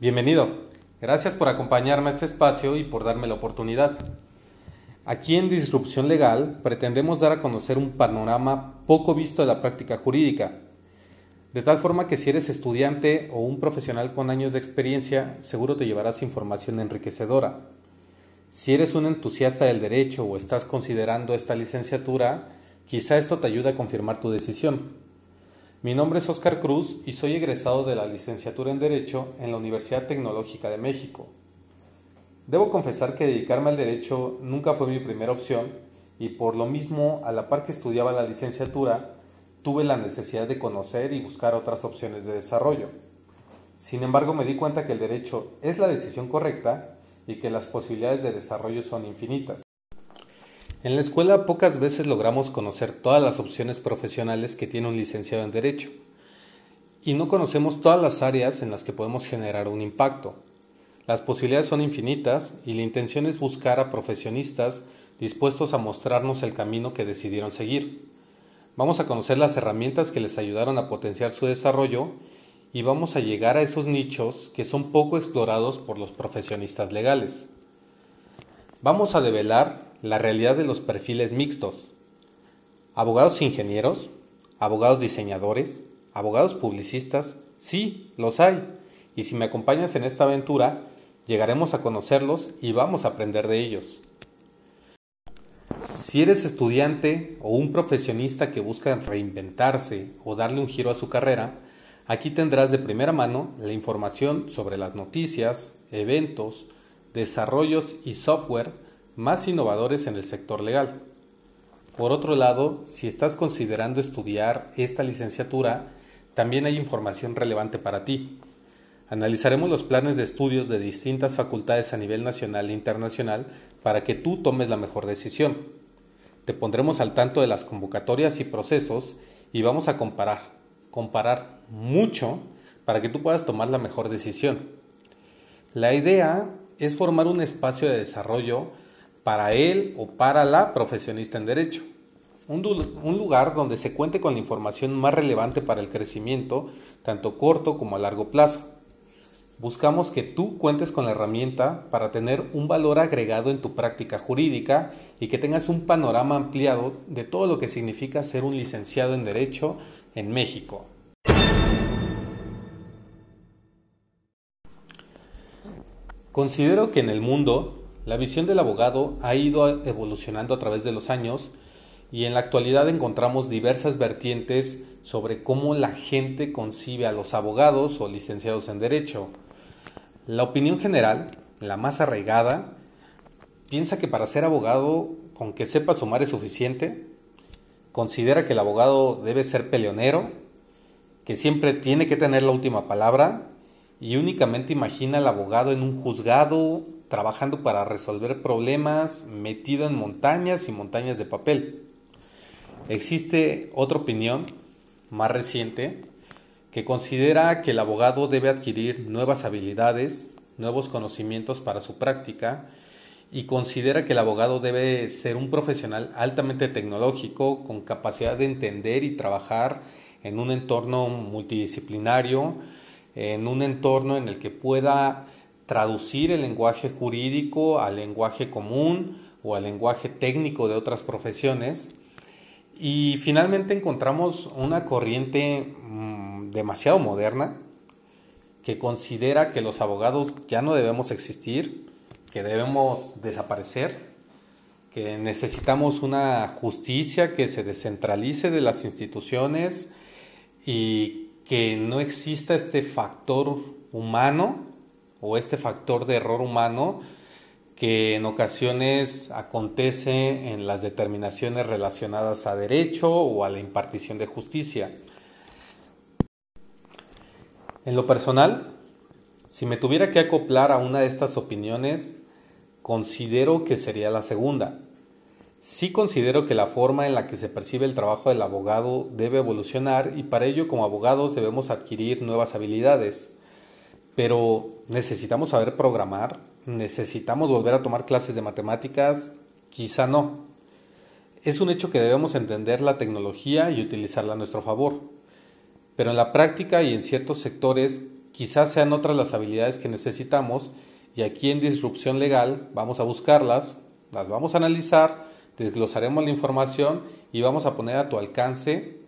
Bienvenido. Gracias por acompañarme a este espacio y por darme la oportunidad. Aquí en Disrupción Legal pretendemos dar a conocer un panorama poco visto de la práctica jurídica, de tal forma que si eres estudiante o un profesional con años de experiencia, seguro te llevarás información enriquecedora. Si eres un entusiasta del derecho o estás considerando esta licenciatura, quizá esto te ayude a confirmar tu decisión. Mi nombre es Oscar Cruz y soy egresado de la licenciatura en Derecho en la Universidad Tecnológica de México. Debo confesar que dedicarme al derecho nunca fue mi primera opción y por lo mismo, a la par que estudiaba la licenciatura, tuve la necesidad de conocer y buscar otras opciones de desarrollo. Sin embargo, me di cuenta que el derecho es la decisión correcta y que las posibilidades de desarrollo son infinitas. En la escuela pocas veces logramos conocer todas las opciones profesionales que tiene un licenciado en Derecho y no conocemos todas las áreas en las que podemos generar un impacto. Las posibilidades son infinitas y la intención es buscar a profesionistas dispuestos a mostrarnos el camino que decidieron seguir. Vamos a conocer las herramientas que les ayudaron a potenciar su desarrollo y vamos a llegar a esos nichos que son poco explorados por los profesionistas legales. Vamos a develar la realidad de los perfiles mixtos. Abogados ingenieros, abogados diseñadores, abogados publicistas, sí, los hay. Y si me acompañas en esta aventura, llegaremos a conocerlos y vamos a aprender de ellos. Si eres estudiante o un profesionista que busca reinventarse o darle un giro a su carrera, aquí tendrás de primera mano la información sobre las noticias, eventos, desarrollos y software más innovadores en el sector legal. Por otro lado, si estás considerando estudiar esta licenciatura, también hay información relevante para ti. Analizaremos los planes de estudios de distintas facultades a nivel nacional e internacional para que tú tomes la mejor decisión. Te pondremos al tanto de las convocatorias y procesos y vamos a comparar, comparar mucho para que tú puedas tomar la mejor decisión. La idea es formar un espacio de desarrollo para él o para la profesionista en derecho. Un, lugar donde se cuente con la información más relevante para el crecimiento, tanto corto como a largo plazo. Buscamos que tú cuentes con la herramienta para tener un valor agregado en tu práctica jurídica y que tengas un panorama ampliado de todo lo que significa ser un licenciado en Derecho en México. Considero que en el mundo la visión del abogado ha ido evolucionando a través de los años y en la actualidad encontramos diversas vertientes sobre cómo la gente concibe a los abogados o licenciados en Derecho. La opinión general, la más arraigada, piensa que para ser abogado, con que sepa sumar es suficiente, considera que el abogado debe ser peleonero, que siempre tiene que tener la última palabra y únicamente imagina al abogado en un juzgado, trabajando para resolver problemas, metido en montañas y montañas de papel. Existe otra opinión más reciente que considera que el abogado debe adquirir nuevas habilidades, nuevos conocimientos para su práctica y considera que el abogado debe ser un profesional altamente tecnológico con capacidad de entender y trabajar en un entorno multidisciplinario, en un entorno en el que pueda traducir el lenguaje jurídico al lenguaje común o al lenguaje técnico de otras profesiones. Y finalmente encontramos una corriente mmm, demasiado moderna que considera que los abogados ya no debemos existir, que debemos desaparecer, que necesitamos una justicia que se descentralice de las instituciones y que no exista este factor humano o este factor de error humano que en ocasiones acontece en las determinaciones relacionadas a derecho o a la impartición de justicia. En lo personal, si me tuviera que acoplar a una de estas opiniones, considero que sería la segunda. Sí considero que la forma en la que se percibe el trabajo del abogado debe evolucionar y para ello como abogados debemos adquirir nuevas habilidades. Pero necesitamos saber programar, necesitamos volver a tomar clases de matemáticas, quizá no. Es un hecho que debemos entender la tecnología y utilizarla a nuestro favor, pero en la práctica y en ciertos sectores quizás sean otras las habilidades que necesitamos y aquí en disrupción legal vamos a buscarlas, las vamos a analizar, desglosaremos la información y vamos a poner a tu alcance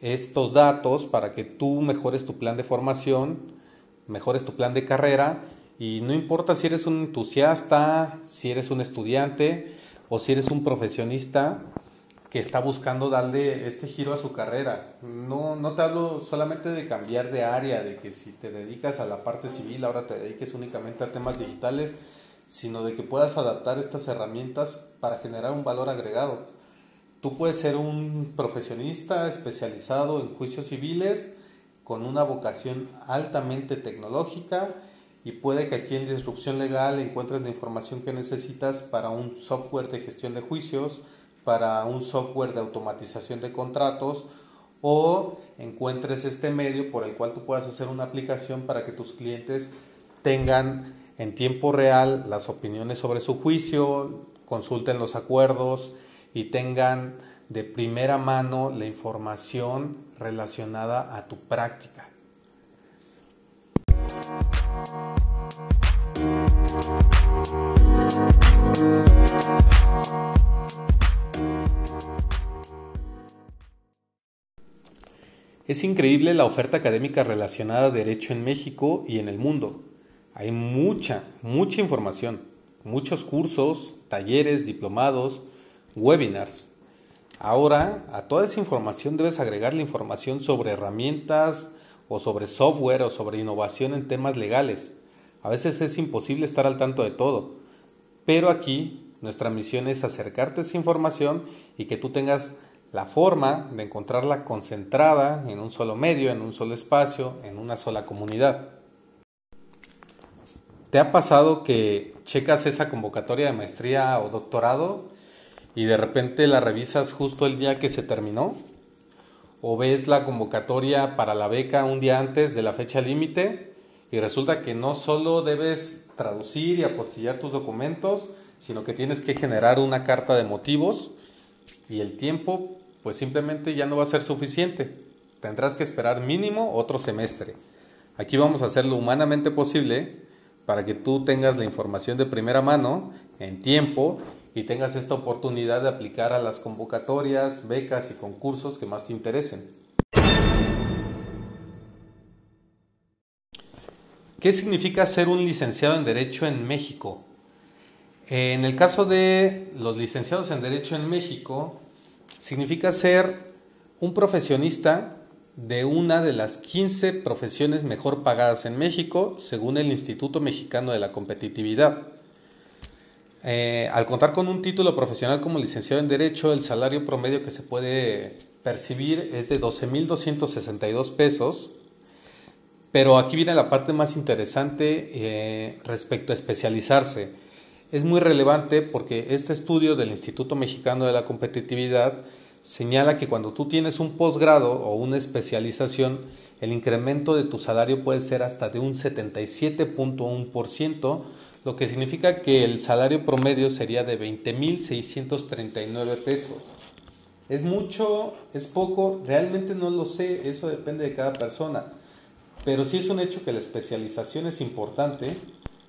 estos datos para que tú mejores tu plan de formación, mejores tu plan de carrera y no importa si eres un entusiasta, si eres un estudiante o si eres un profesionista que está buscando darle este giro a su carrera. No, no te hablo solamente de cambiar de área, de que si te dedicas a la parte civil ahora te dediques únicamente a temas digitales, sino de que puedas adaptar estas herramientas para generar un valor agregado. Tú puedes ser un profesionista especializado en juicios civiles con una vocación altamente tecnológica y puede que aquí en Disrupción Legal encuentres la información que necesitas para un software de gestión de juicios, para un software de automatización de contratos o encuentres este medio por el cual tú puedas hacer una aplicación para que tus clientes tengan en tiempo real las opiniones sobre su juicio, consulten los acuerdos, y tengan de primera mano la información relacionada a tu práctica. Es increíble la oferta académica relacionada a derecho en México y en el mundo. Hay mucha, mucha información, muchos cursos, talleres, diplomados, webinars. Ahora, a toda esa información debes agregar la información sobre herramientas o sobre software o sobre innovación en temas legales. A veces es imposible estar al tanto de todo, pero aquí nuestra misión es acercarte a esa información y que tú tengas la forma de encontrarla concentrada en un solo medio, en un solo espacio, en una sola comunidad. ¿Te ha pasado que checas esa convocatoria de maestría o doctorado y de repente la revisas justo el día que se terminó o ves la convocatoria para la beca un día antes de la fecha límite y resulta que no solo debes traducir y apostillar tus documentos, sino que tienes que generar una carta de motivos y el tiempo pues simplemente ya no va a ser suficiente. Tendrás que esperar mínimo otro semestre. Aquí vamos a hacer lo humanamente posible para que tú tengas la información de primera mano en tiempo y tengas esta oportunidad de aplicar a las convocatorias, becas y concursos que más te interesen. ¿Qué significa ser un licenciado en Derecho en México? En el caso de los licenciados en Derecho en México, significa ser un profesionista de una de las 15 profesiones mejor pagadas en México, según el Instituto Mexicano de la Competitividad. Eh, al contar con un título profesional como licenciado en Derecho, el salario promedio que se puede percibir es de 12.262 pesos, pero aquí viene la parte más interesante eh, respecto a especializarse. Es muy relevante porque este estudio del Instituto Mexicano de la Competitividad señala que cuando tú tienes un posgrado o una especialización, el incremento de tu salario puede ser hasta de un 77.1%, lo que significa que el salario promedio sería de 20.639 pesos. ¿Es mucho? ¿Es poco? Realmente no lo sé, eso depende de cada persona. Pero sí es un hecho que la especialización es importante,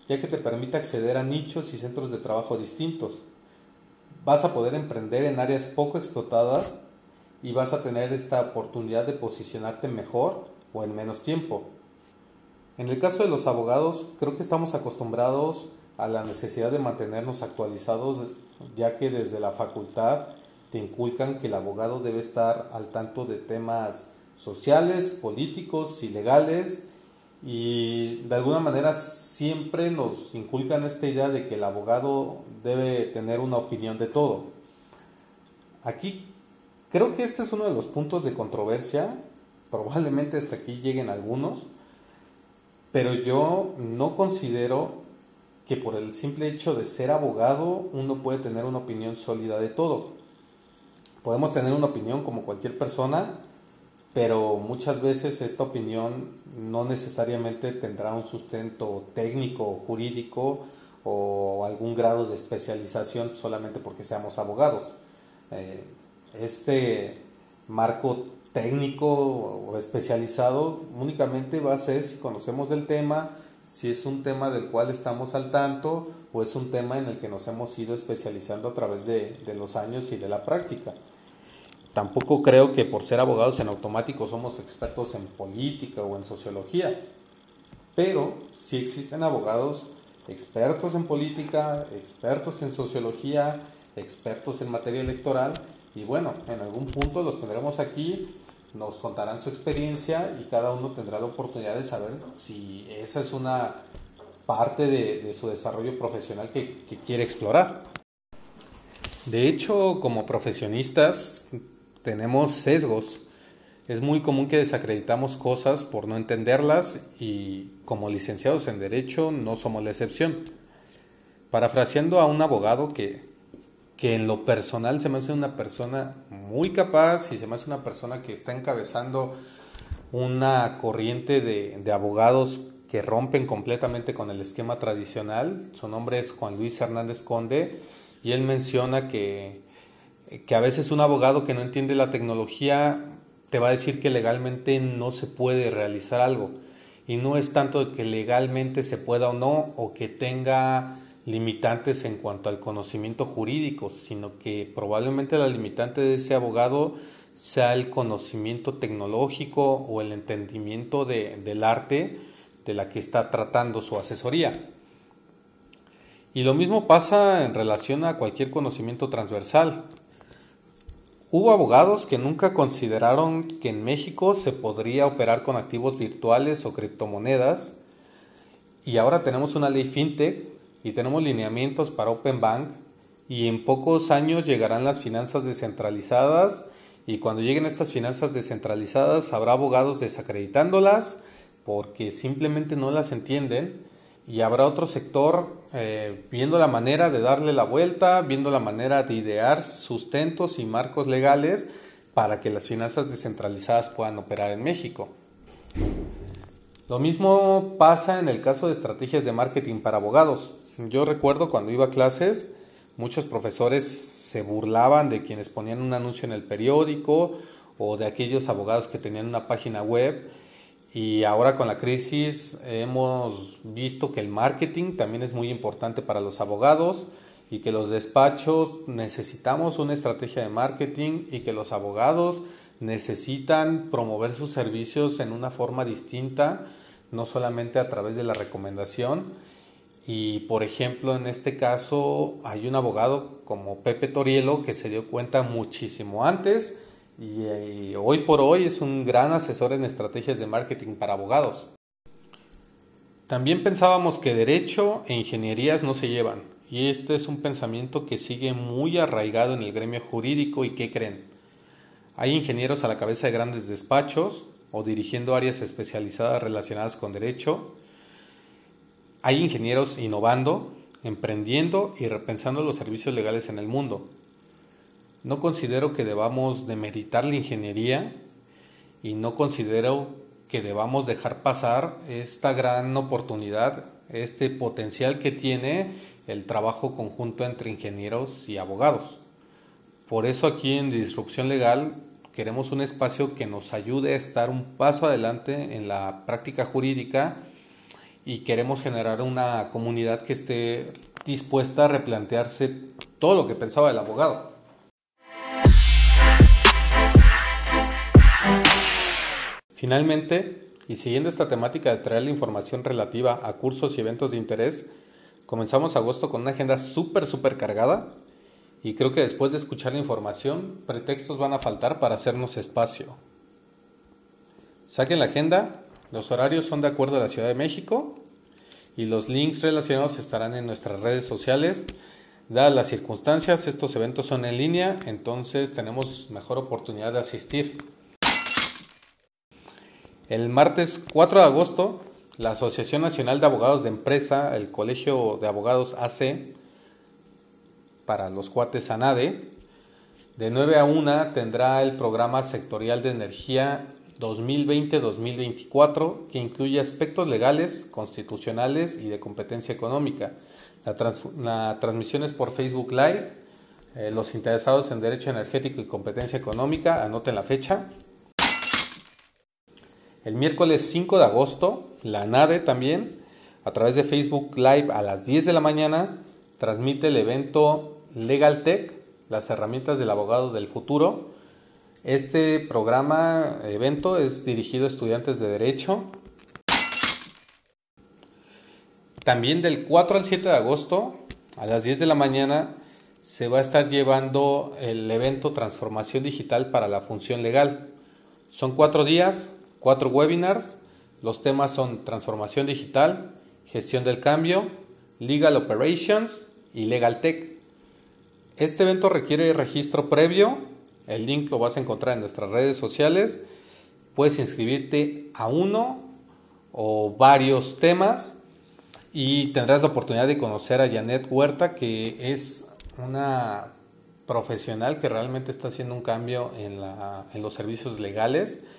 ya que te permite acceder a nichos y centros de trabajo distintos. Vas a poder emprender en áreas poco explotadas y vas a tener esta oportunidad de posicionarte mejor o en menos tiempo. En el caso de los abogados, creo que estamos acostumbrados a la necesidad de mantenernos actualizados, ya que desde la facultad te inculcan que el abogado debe estar al tanto de temas sociales, políticos y legales, y de alguna manera siempre nos inculcan esta idea de que el abogado debe tener una opinión de todo. Aquí creo que este es uno de los puntos de controversia, probablemente hasta aquí lleguen algunos, pero yo no considero que por el simple hecho de ser abogado uno puede tener una opinión sólida de todo. Podemos tener una opinión como cualquier persona, pero muchas veces esta opinión no necesariamente tendrá un sustento técnico jurídico o algún grado de especialización solamente porque seamos abogados. Eh, este marco técnico o especializado, únicamente va a ser si conocemos del tema, si es un tema del cual estamos al tanto o es un tema en el que nos hemos ido especializando a través de, de los años y de la práctica. Tampoco creo que por ser abogados en automático somos expertos en política o en sociología, pero sí existen abogados expertos en política, expertos en sociología, expertos en materia electoral y bueno, en algún punto los tendremos aquí, nos contarán su experiencia y cada uno tendrá la oportunidad de saber si esa es una parte de, su desarrollo profesional que quiere explorar. De hecho, como profesionistas tenemos sesgos. Es muy común que desacreditamos cosas por no entenderlas y como licenciados en Derecho no somos la excepción. Parafraseando a un abogado que, que en lo personal se me hace una persona muy capaz y se me hace una persona que está encabezando una corriente de, de abogados que rompen completamente con el esquema tradicional. Su nombre es Juan Luis Hernández Conde y él menciona que que a veces un abogado que no entiende la tecnología te va a decir que legalmente no se puede realizar algo. Y no es tanto que legalmente se pueda o no, o que tenga limitantes en cuanto al conocimiento jurídico, sino que probablemente la limitante de ese abogado sea el conocimiento tecnológico o el entendimiento del arte de la que está tratando su asesoría. Y lo mismo pasa en relación a cualquier conocimiento transversal. Hubo abogados que nunca consideraron que en México se podría operar con activos virtuales o criptomonedas y ahora tenemos una ley fintech y tenemos lineamientos para Open Bank y en pocos años llegarán las finanzas descentralizadas y cuando lleguen estas finanzas descentralizadas habrá abogados desacreditándolas porque simplemente no las entienden y habrá otro sector eh, viendo la manera de darle la vuelta, viendo la manera de idear sustentos y marcos legales para que las finanzas descentralizadas puedan operar en México. Lo mismo pasa en el caso de estrategias de marketing para abogados. Yo recuerdo cuando iba a clases, muchos profesores se burlaban de quienes ponían un anuncio en el periódico o de aquellos abogados que tenían una página web y ahora con la crisis hemos visto que el marketing también es muy importante para los abogados y que los despachos necesitamos una estrategia de marketing y que los abogados necesitan promover sus servicios en una forma distinta, no solamente a través de la recomendación. Y por ejemplo, en este caso hay un abogado como Pepe Torielo que se dio cuenta muchísimo antes y, hoy por hoy es un gran asesor en estrategias de marketing para abogados. También pensábamos que derecho e ingenierías no se llevan, y este es un pensamiento que sigue muy arraigado en el gremio jurídico y ¿qué creen? Hay ingenieros a la cabeza de grandes despachos o dirigiendo áreas especializadas relacionadas con derecho. Hay ingenieros innovando, emprendiendo y repensando los servicios legales en el mundo. No considero que debamos demeritar la ingeniería y no considero que debamos dejar pasar esta gran oportunidad, este potencial que tiene el trabajo conjunto entre ingenieros y abogados. Por eso aquí en Disrupción Legal queremos un espacio que nos ayude a estar un paso adelante en la práctica jurídica y queremos generar una comunidad que esté dispuesta a replantearse todo lo que pensaba el abogado. Finalmente, y siguiendo esta temática de traer la información relativa a cursos y eventos de interés, comenzamos agosto con una agenda súper, súper cargada y creo que después de escuchar la información, pretextos van a faltar para hacernos espacio. Saquen la agenda, los horarios son de acuerdo a la Ciudad de México y los links relacionados estarán en nuestras redes sociales. Dadas las circunstancias, estos eventos son en línea, entonces tenemos mejor oportunidad de asistir. El martes 4 de agosto, la Asociación Nacional de Abogados de Empresa, el Colegio de Abogados AC, para los cuates ANADE, de 9 a 1 tendrá el programa sectorial de energía 2020-2024 que incluye aspectos legales, constitucionales y de competencia económica. La, transmisión es por Facebook Live Eh, los interesados en Derecho Energético y Competencia Económica, anoten la fecha. El miércoles 5 de agosto, la NADE también, a través de Facebook Live a las 10 de la mañana, transmite el evento Legal Tech, las herramientas del abogado del futuro. Este programa, evento, es dirigido a estudiantes de Derecho. También del 4 al 7 de agosto, a las 10 de la mañana, se va a estar llevando el evento Transformación Digital para la Función Legal. Son cuatro días, cuatro webinars. Los temas son transformación digital, gestión del cambio, legal operations y legal tech. Este evento requiere registro previo. El link lo vas a encontrar en nuestras redes sociales. Puedes inscribirte a uno o varios temas y tendrás la oportunidad de conocer a Janet Huerta, que es una profesional que realmente está haciendo un cambio en, en los servicios legales,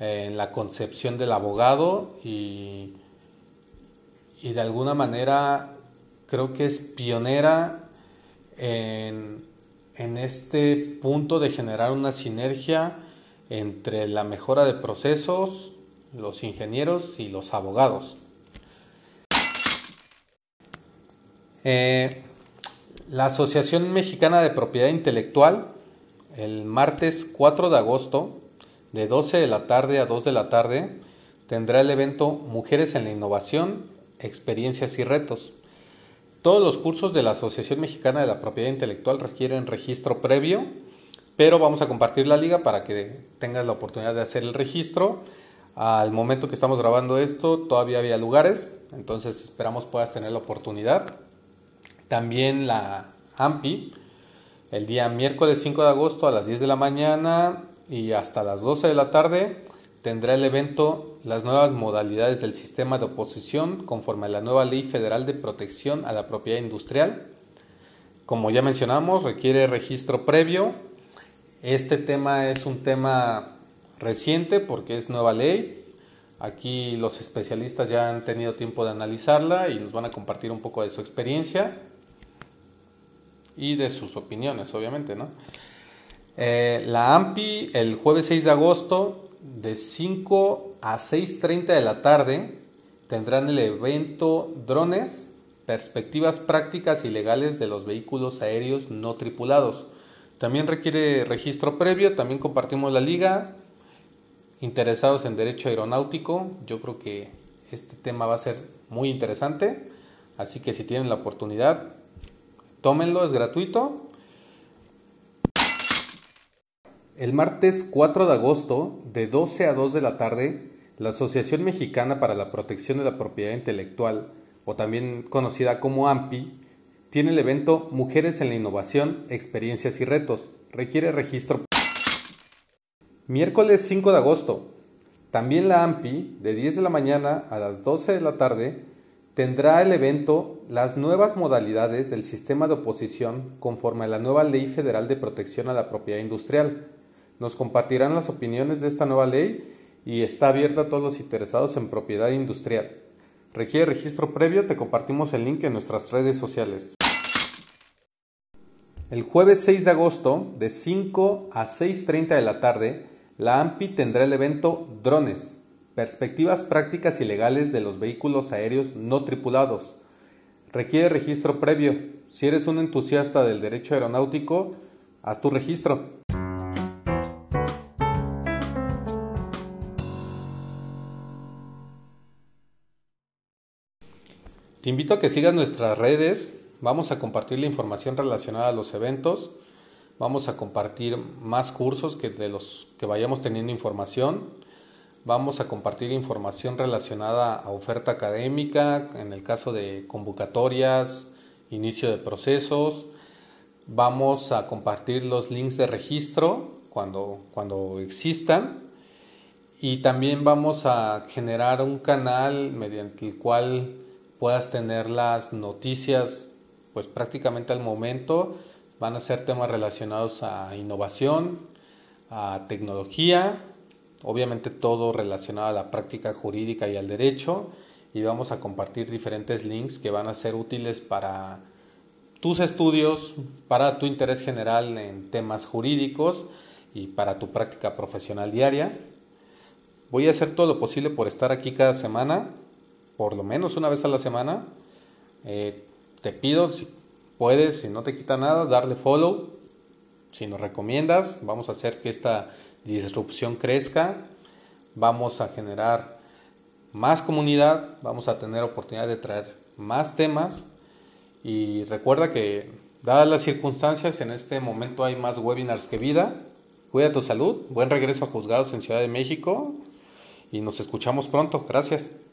en la concepción del abogado y, y de alguna manera creo que es pionera en, en este punto de generar una sinergia entre la mejora de procesos, los ingenieros y los abogados. Eh, la Asociación Mexicana de Propiedad Intelectual, el martes 4 de agosto, de 12 de la tarde a 2 de la tarde, tendrá el evento Mujeres en la Innovación, Experiencias y Retos. Todos los cursos de la Asociación Mexicana de la Propiedad Intelectual requieren registro previo, pero vamos a compartir la liga para que tengas la oportunidad de hacer el registro. Al momento que estamos grabando esto, todavía había lugares, entonces esperamos puedas tener la oportunidad. También la AMPI, el día miércoles 5 de agosto a las 10 de la mañana y hasta las 12 de la tarde, tendrá el evento Las nuevas modalidades del sistema de oposición conforme a la nueva Ley Federal de Protección a la Propiedad Industrial. Como ya mencionamos, requiere registro previo. Este tema es un tema reciente porque es nueva ley. Aquí los especialistas ya han tenido tiempo de analizarla y nos van a compartir un poco de su experiencia y de sus opiniones, obviamente, ¿no? Eh, la AMPI el jueves 6 de agosto de 5 a 6.30 de la tarde tendrán el evento Drones, perspectivas prácticas y legales de los vehículos aéreos no tripulados. También requiere registro previo, también compartimos la liga. Interesados en derecho aeronáutico, yo creo que este tema va a ser muy interesante, así que si tienen la oportunidad, Tómenlo, es gratuito. El martes 4 de agosto, de 12 a 2 de la tarde, la Asociación Mexicana para la Protección de la Propiedad Intelectual, o también conocida como AMPI, tiene el evento Mujeres en la Innovación, Experiencias y Retos. Requiere registro. Miércoles 5 de agosto, también la AMPI, de 10 de la mañana a las 12 de la tarde, tendrá el evento las nuevas modalidades del sistema de oposición conforme a la nueva Ley Federal de Protección a la Propiedad Industrial. Nos compartirán las opiniones de esta nueva ley y está abierta a todos los interesados en propiedad industrial. Requiere registro previo, te compartimos el link en nuestras redes sociales. El jueves 6 de agosto, de 5 a 6.30 de la tarde, la AMPI tendrá el evento Drones, Perspectivas prácticas y legales de los vehículos aéreos no tripulados. Requiere registro previo. Si eres un entusiasta del derecho aeronáutico, haz tu registro. Te invito a que sigas nuestras redes. Vamos a compartir la información relacionada a los eventos. Vamos a compartir más cursos que de los que vayamos teniendo información. Vamos a compartir información relacionada a oferta académica, en el caso de convocatorias, inicio de procesos. Vamos a compartir los links de registro cuando, cuando existan. Y también vamos a generar un canal mediante el cual puedas tener las noticias pues prácticamente al momento. Van a ser temas relacionados a innovación, a tecnología obviamente todo relacionado a la práctica jurídica y al derecho y vamos a compartir diferentes links que van a ser útiles para tus estudios, para tu interés general en temas jurídicos y para tu práctica profesional diaria. Voy a hacer todo lo posible por estar aquí cada semana, por lo menos una vez a la semana. Eh, te pido, si puedes, si no te quita nada, darle follow. Si nos recomiendas, vamos a hacer que esta disrupción crezca. Vamos a generar más comunidad, vamos a tener oportunidad de traer más temas. Y recuerda que, dadas las circunstancias, en este momento hay más webinars que vida. Cuida tu salud, buen regreso a Juzgados en Ciudad de México y nos escuchamos pronto. Gracias.